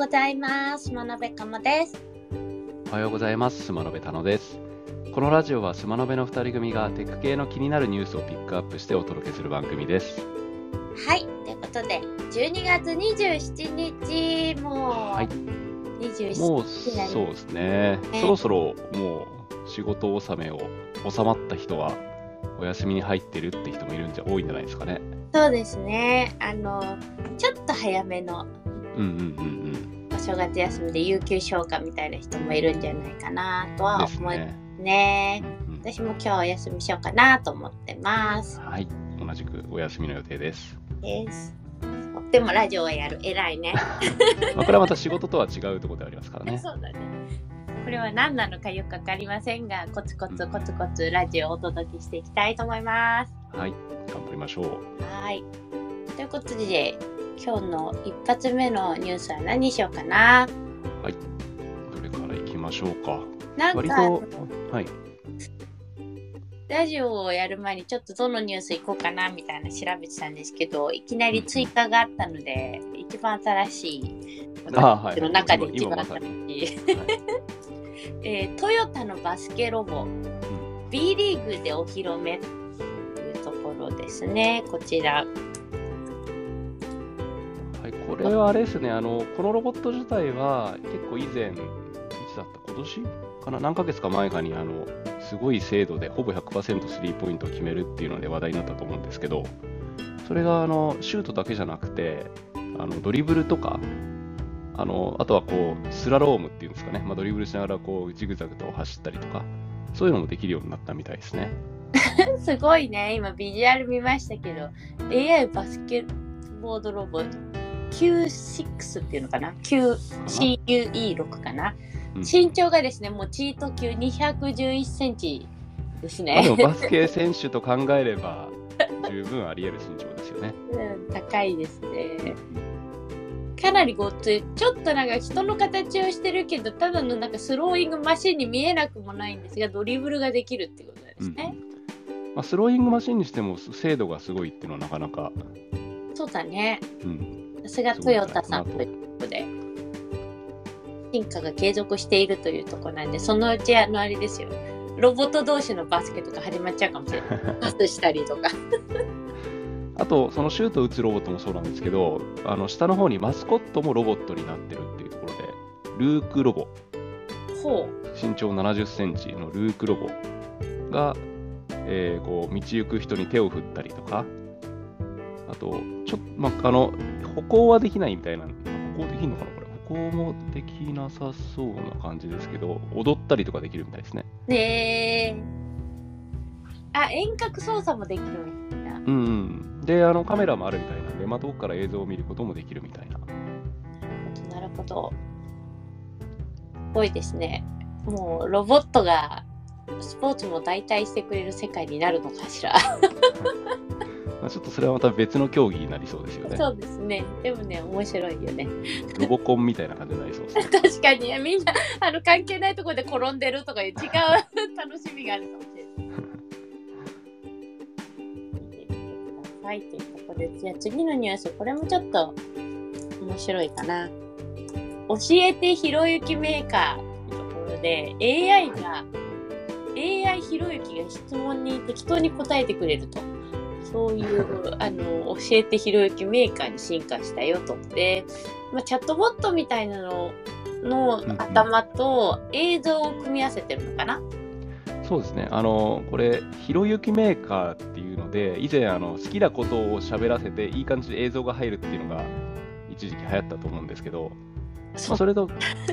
ございます。真鍋かもです。おはようございます。スマノベタノです。このラジオはスマノベの2人組がテック系の気になるニュースをピックアップしてお届けする番組です。はい、ということで、12月27日、もう、はい27もう日だねそうですね。ねそろそろもう仕事納めを収まった人はお休みに入ってるって人もいるんじゃ多いんじゃないですかね。そうですね。あの、ちょっと早めのうんうんうんお正月休みで有給消化みたいな人もいるんじゃないかなとうん。は思いね。ね。うん私も今日お休みしようかなと思ってます。はい。同じくお休みの予定です。です。でもラジオはやる。偉いね。まあ、これはまた仕事とは違うところでありますからね。そうだね。これは何なのかよくわかりませんが、コツコツコツコツラジオをお届けしていきたいと思います。はい。頑張りましょう。はい。ということで、今日の一発目のニュースは何にしようかな？どれから行きましょうか？なんか、はい。ラジオをやる前にちょっとどのニュース行こうかなみたいな調べてたんですけど、いきなり追加があったので、一番新しい、あはい私の中で一今番新しい、えートヨタのバスケロボ、B リーグでお披露目というところですね。こちら。い、これはあれですね、あのこのロボット自体は結構以前、いつだった、今年かな、何ヶ月か前かにあのすごい精度でほぼ100%スリーポイントを決めるっていうので話題になったと思うんですけど、それがあのシュートだけじゃなくて、あのドリブルとか、あのあとはこうスラロームっていうんですかね、まあ、ドリブルしながらこうジグザグと走ったりとか、そういうのもできるようになったみたいですね。すごいね。今ビジュアル見ましたけど、AI バスケットボードロボット Q6 っていうのかな ?QCUE6 かな、うん身長がですね、もうチート級211センチですまあ、ねで。もバスケ選手と考えれば、十分あり得る身長ですよね。うん高いですね。かなりごっつい。ちょっとなんか人の形をしてるけど、ただのなんかスローイングマシンに見えなくもないんですが、ドリブルができるってことですね。まあ、スローイングマシンにしても精度がすごいっていうのはなかなか、そうだね。うん、さすがトヨタさんということで。進化が継続しているというところなんで、そのうちあのあれですよ。ロボット同士のバスケとか始まっちゃうかもしれない。パスしたりとか。あとそのシュート打つロボットもそうなんですけどあの下の方にマスコットもロボットになってるっていうところでルークロボほ身長7 0センチのルークロボが、えーこう道行く人に手を振ったりとかあとちょまあ、あの歩行はできないみたいな歩行できるのかなこれ歩行もできなさそうな感じですけど踊ったりとかできるみたいですねう。ねえ。あ、遠隔操作もできるみたいな。うんうん、であのカメラもあるみたいなんで、まあ、遠くから映像を見ることもできるみたいな。なるほど。すごいですね。もうロボットがスポーツも代替してくれる世界になるのかしら。まあ、ちょっとそれはまた別の競技になりそうですよね。そうですね。でもね、面白いよね。ロボコンみたいな感じになりそうですね。確かにみんなあの関係ないところで転んでるとかいう違う楽しみがあるかもしれない。見てみてくださいというところで、じゃあ次のニュース、これもちょっと面白いかな。教えてひろゆきメーカーというところで、AI が、AI ひろゆきが質問に適当に答えてくれると。そういう、あの、教えてひろゆきメーカーに進化したよと。で、まあ、チャットボットみたいなのの頭と映像を組み合わせてるのかな、そうですね。あの、これ、ひろゆきメーカーっていうので、以前、あの、好きなことを喋らせて、いい感じで映像が入るっていうのが、一時期流行ったと思うんですけど、まあ、それと、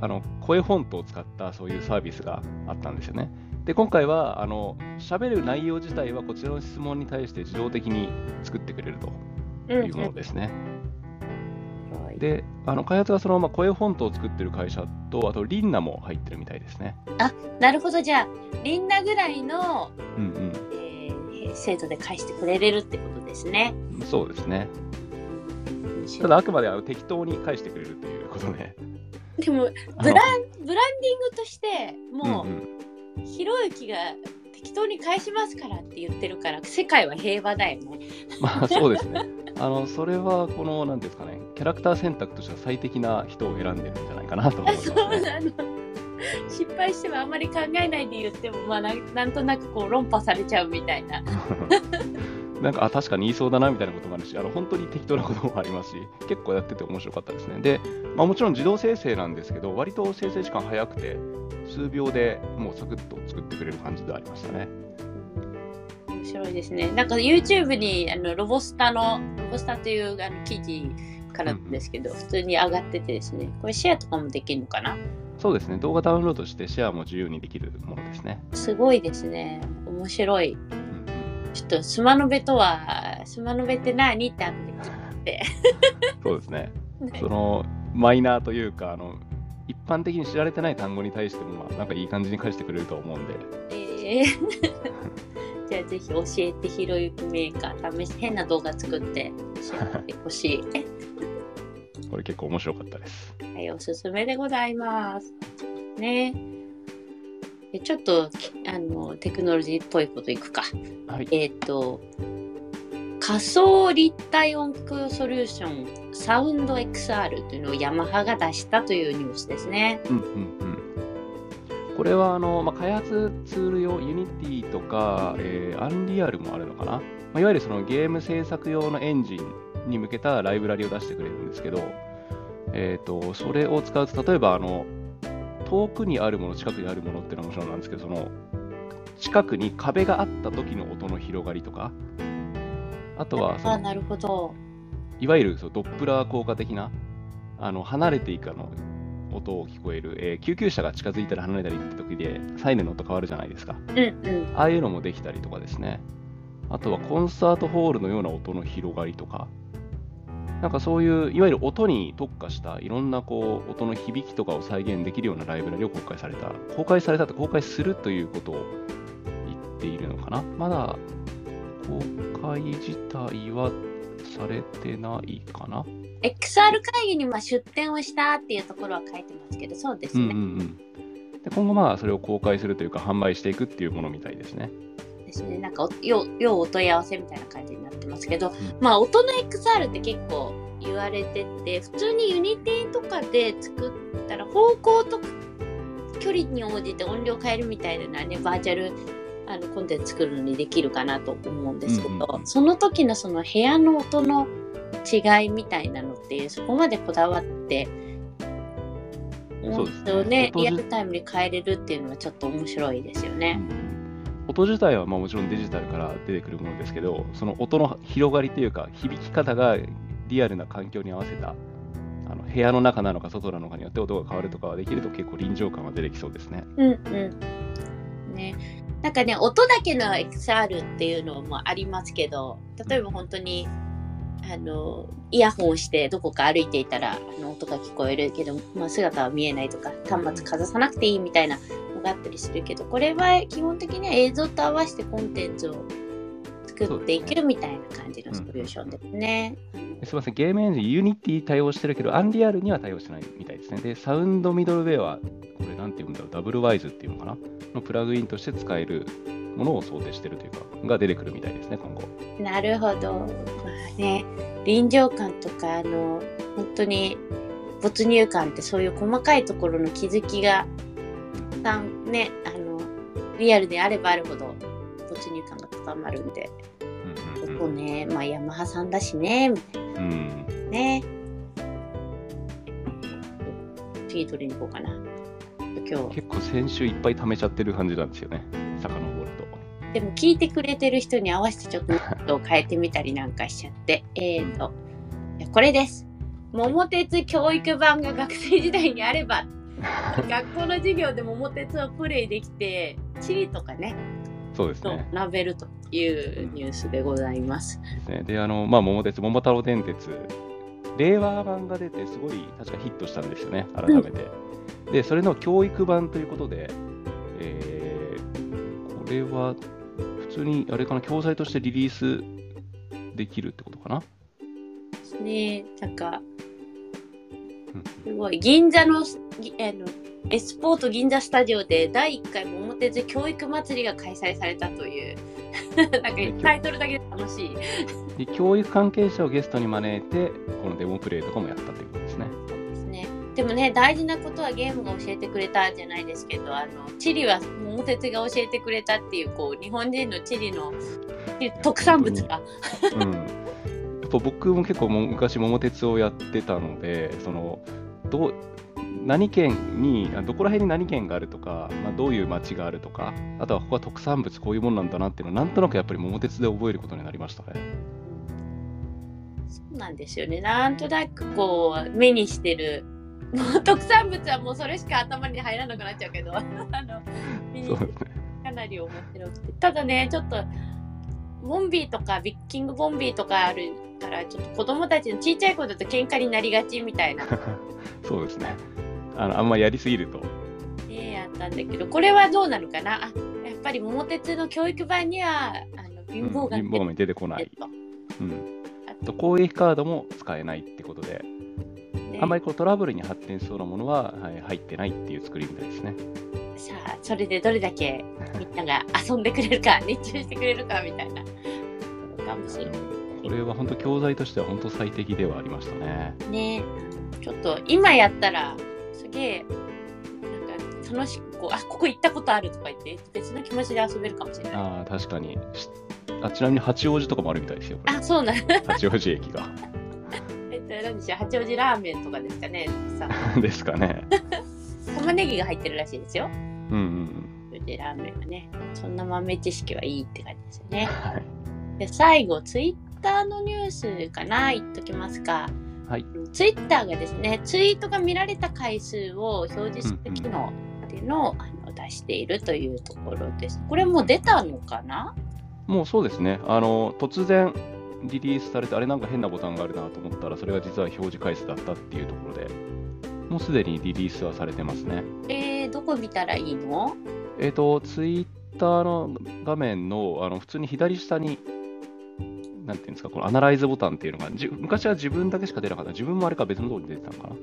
あの、声フォントを使ったそういうサービスがあったんですよね。で、今回は、あの、喋る内容自体はこちらの質問に対して自動的に作ってくれるとうんいうものですね。うん、で、あの開発がそのまま声フォントを作ってる会社と、あとリンナも入ってるみたいですね。なるほど、じゃあ、リンナぐらいの、うんえー精度で返してくれれるってことですね。うん。そうですね。ただ、あくまであの適当に返してくれるということで。でも、ブランブランディングとして、もう、うんうんひろゆきが適当に返しますからって言ってるから、世界は平和だよね。まあそうですね。あのそれはこのなんていうんですかねキャラクター選択としては最適な人を選んでるんじゃないかなと思います、ね、そうなの失敗してもあんまり考えないで言っても、まあ、ななんとなくこう論破されちゃうみたいな。なんかあ確かに言いそうだなみたいなこともあるしあの本当に適当なこともありますし結構やってて面白かったですね。で、まあ、もちろん自動生成なんですけど割と生成時間早くて数秒でもうサクッと作ってくれる感じでありましたね。面白いですね。なんか YouTube にあのロボスタのロボスタというあの記事からですけど、うん、普通に上がっててですね。これシェアとかもできるのかな？そうですね。動画ダウンロードしてシェアも自由にできるものですね。すごいですね。面白いちょっとスマノベとは、スマノベって何ってあって。そうですね。ねそのマイナーというか、あの一般的に知られてない単語に対しても、まあ、なんかいい感じに返してくれると思うんで。えー、じゃあぜひ教えてひろゆきメーカー試し変な動画作って教えてほしい。これ結構面白かったです。はい、おすすめでございます。ね。ちょっとあのテクノロジーっぽいこといくか。はい、えっ、ー、と、仮想立体音響ソリューションサウンド XR というのをヤマハが出したというニュースですね。うんうんうんこれはあの、まあ、開発ツール用、 Unity とか、えー、 Unreal もあるのかな、まあ、いわゆるそのゲーム制作用のエンジンに向けたライブラリを出してくれるんですけど、えーとそれを使うと、例えばあの遠くにあるもの、近くにあるものっていうのはもちろんなんですけど、その近くに壁があった時の音の広がりとか、あとはあなるほどいわゆるそドップラー効果的な、あの離れていくあの音を聞こえる、えー、救急車が近づいたり離れたりって時で、サイレンの音変わるじゃないですか。うんうん、ああいうのもできたりとかですね。あとはコンサートホールのような音の広がりとか、なんかそういういわゆる音に特化したいろんなこう音の響きとかを再現できるようなライブラリを公開された。公開されたと公開するということを言っているのかな？まだ公開自体はされてないかな？XR 会議にま出展をしたっていうところは書いてますけど、そうですね。うんうんうん、で今後まあそれを公開するというか販売していくっていうものみたいですね。ですね。なんか要要お問い合わせみたいな感じになってますけど、うん、まあ音の XR って結構言われてて普通に Unity とかで作ったら方向と距離に応じて音量変えるみたいなねバーチャルあのコンテンツ作るのにできるかなと思うんですけど、うんうん、その時のその部屋の音の違いみたいなのってそこまでこだわってそうですね。リアルタイムに変えれるっていうのはちょっと面白いですよね。うん音自体はまもちろんデジタルから出てくるものですけど、その音の広がりというか、響き方がリアルな環境に合わせた、あの部屋の中なのか外なのかによって音が変わるとかはできると結構臨場感が出てきそうですね。うんうん。ね。なんかね、音だけの XR っていうのもありますけど、例えば本当に、あの、イヤホンしてどこか歩いていたら、あの音が聞こえるけど、まあ、姿は見えないとか、端末かざさなくていいみたいながあったりするけどこれは基本的には映像と合わせてコンテンツを作っていけるみたいな感じのソリューションですね。すみません、ゲームエンジン、 Unity 対応してるけど、 Unreal には対応してないみたいですね。で、サウンドミドルウェアは、これなんて言うんだろう、ダブルワイズっていうのかなのプラグインとして使えるものを想定してるというか、が出てくるみたいですね、今後。なるほど。まあね、臨場感とか、あの、本当に没入感ってそういう細かいところの気づきがさんね、あの、リアルであればあるほど没入感が高まるんで、うんうんうん、ね、まあヤマハさんだしね、みたいな。うん、ね。次取りに行こうかな。今日。結構先週いっぱい貯めちゃってる感じなんですよね、遡ると。でも聞いてくれてる人に合わせてちょっと変えてみたりなんかしちゃって、えっと、これです。桃鉄教育版が学生時代にあれば 学校の授業で桃鉄をプレイできて地理とかねそうですね。ラベルというニュースでございます。うん、で、あの、まあ、桃鉄、桃太郎電鉄、令和版が出て、すごい確かヒットしたんですよね、改めて。うん、で、それの教育版ということで、えー、これは普通に、あれかな、教材としてリリースできるってことかな？ね。なんか、すごい銀座のあのエスポート銀座スタジオで第1回桃鉄教育祭りが開催されたという なんかタイトルだけで楽しい。で教育関係者をゲストに招いて、このデモプレイとかもやったということですね。ですね。でもね、大事なことはゲームが教えてくれたじゃないですけど、あの、地理は桃鉄が教えてくれたっていう、こう、日本人の地理の特産物が。うん。やっぱ僕も結構も昔桃鉄をやってたので、その、どう、何県に、あどこら辺に何県があるとか、まあ、どういう町があるとか、あとはここは特産物こういうものなんだなっていうのをなんとなくやっぱり桃鉄で覚えることになりましたね。そうなんですよね。なんとなくこう、目にしてる。もう特産物はもうそれしか頭に入らなくなっちゃうけど、あの、目に。かなり面白くて。ただね、ちょっと、ボンビーとかビッキングボンビーとかあるから、ちょっと子供たちのちっちゃい子だと喧嘩になりがちみたいな そうですね。あのあんまやりすぎると。ねやったんだけど、これはどうなのかな？あ、やっぱり桃鉄の教育版には、あの、貧乏がうん貧乏が出てこない。と。うん。ああと攻撃カードも使えないってことで、ねあんまりこうトラブルに発展しそうなものは、はい、入ってないっていう作りみたいですね。さあ、それでどれだけ みんなが遊んでくれるか、熱中してくれるかみたいな。かもしれない。これは本当教材としては本当最適ではありましたね。ねちょっと今やったら、すげえ、なんか楽しくこう、あ、ここ行ったことあるとか言って、別の気持ちで遊べるかもしれない。ああ、確かに。しあちなみに八王子とかもあるみたいですよ。あ、そうなん。八王子駅が。えっと、何でしょう、八王子ラーメンとかですかね。さ、ですかね。玉ねぎが入ってるらしいですよ。うんうんうん。八王子ラーメンはね。そんな豆知識はいいって感じですよね。はい。で、最後、ツイッターのニュースかな言っときますか。はい。ツイッターがですね、ツイートが見られた回数を表示する機能っていうのを、あの出しているというところです。これもう出たのかな？もうそうですね。あの、突然リリースされて、あれなんか変なボタンがあるなと思ったら、それが実は表示回数だったっていうところで、もうすでにリリースはされてますね。えー、どこ見たらいいの？えっ、と、ツイッターの画面の、あの、普通に左下に、なんていうんですか、このアナライズボタンっていうのが、じ昔は自分だけしか出なかった。自分もあれか別のところに出てたのかな。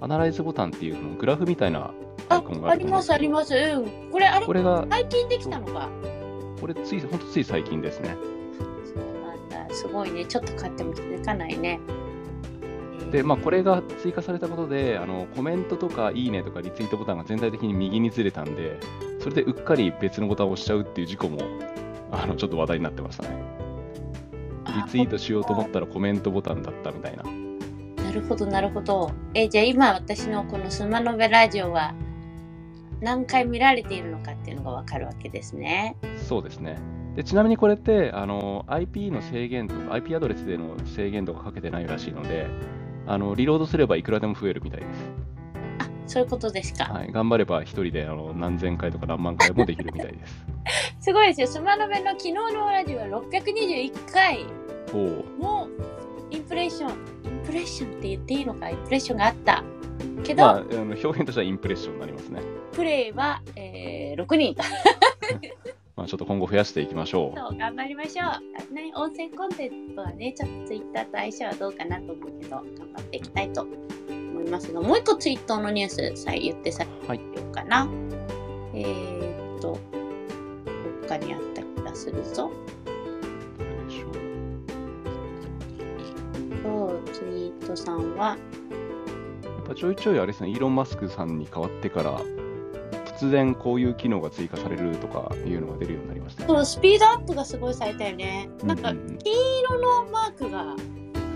アナライズボタンっていうのグラフみたいなアあイコン、があありますあります。うん。これあれこれが、最近できたのか。これつい、ほんとつい最近ですね。そうなんだ。すごいね。ちょっと買っても気づかないね。えーで、まあ、これが追加されたことで、あのコメントとかいいねとかリツイートボタンが全体的に右にずれたんで、それでうっかり別のボタンを押しちゃうっていう事故も、あのちょっと話題になってましたね。リツイートしようと思ったらコメントボタンだったみたいな。なるほど、なるほど。え、じゃあ今私のこのスマノベラジオは何回見られているのかっていうのがわかるわけですね。そうですね。でちなみにこれってあの IP の制限とか IP アドレスでの制限とかかけてないらしいのであのリロードすればいくらでも増えるみたいです。あ、そういうことですか。はい、頑張れば一人であの何千回とか何万回もできるみたいです。すごいですよ。スマノベの昨日のラジオは621回もインプレッション、インプレッションって言っていいのか、インプレッションがあった。けど、まあ、あの表現としてはインプレッションになりますね。プレイは、えー、6人と。まあ、ちょっと今後増やしていきましょう。そう、頑張りましょう。ね、音声コンテンツはね、ちょっとツイッターと相性はどうかなと思うけど、頑張っていきたいと思いますが、もう一個ツイートのニュースさえ言ってさはい。ようかな。えー、っと、かにあった気がするぞ。そう、ツイートさんは、やっぱちょいちょいあれですね、イーロン・マスクさんに変わってから、突然こういう機能が追加されるとかいうのが出るようになりましたね。そう、スピードアップがすごいされたよね。なんかう、う金色のマークが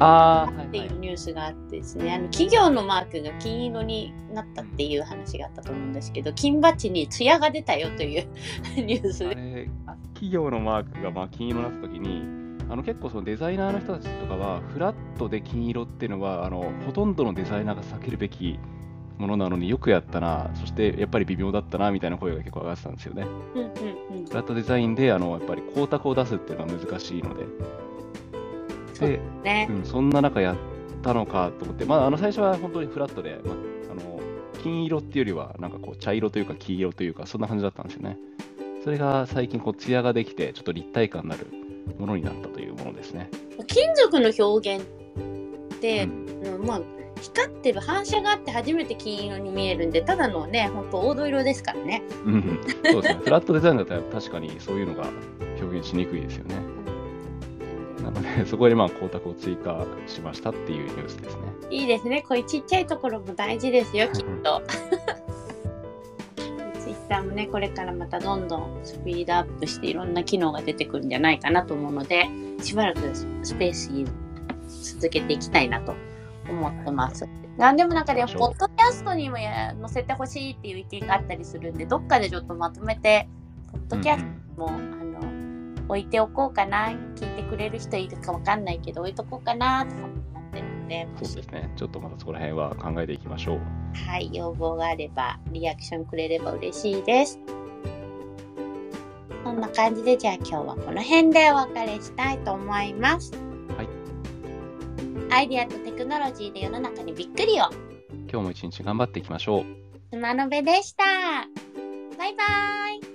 っていう。ニュースがあってですね、あの企業のマークが金色になったっていう話があったと思うんですけど、金バッジに艶が出たよという ニュースで。あれ、企業のマークがまあ金色になったときに、あの結構そのデザイナーの人たちとかは、フラットで金色っていうのは、あのほとんどのデザイナーが避けるべきものなのによくやったな、そしてやっぱり微妙だったなみたいな声が結構上がってたんですよね。うんうんうんフラットデザインであのやっぱり光沢を出すっていうのは難しいので。で、ねう。ん、そんな中やったのかと思って、まあ、あの最初は本当にフラットで、まあ、あの金色っていうよりは、なんかこう茶色というか黄色というか、そんな感じだったんですよね。それが最近、こう、艶ができて、ちょっと立体感のあるものになったというものですね。金属の表現って、うんうんまあ、光ってる反射があって初めて金色に見えるんでただのねほんと黄土色ですからね。うん、そうですね。フラットデザインだったら確かにそういうのが表現しにくいですよね。なので、そこでまあ光沢を追加しましたっていうニュースですね。いいですねこういうちっちゃいところも大事ですよきっと。ツイッターもねこれからまたどんどんスピードアップしていろんな機能が出てくるんじゃないかなと思うのでしばらくスペースに続けていきたいなと思ってます。なんでもなんかね、ポッドキャストにもや載せてほしいっていう意見があったりするんで、どっかでちょっとまとめて、ポッドキャストも、あの置いておこうかな、聞いてくれる人いるかわかんないけど、置いとこうかなとかも思ってるので、そうですね。ちょっとまたそこら辺は考えていきましょう。はい、要望があれば、リアクションくれれば嬉しいです。そんな感じで、じゃあ今日はこの辺でお別れしたいと思います。はい。アイディアとテクノロジーで世の中にびっくりを。今日も一日頑張っていきましょう。スマノベでした。バイバイ。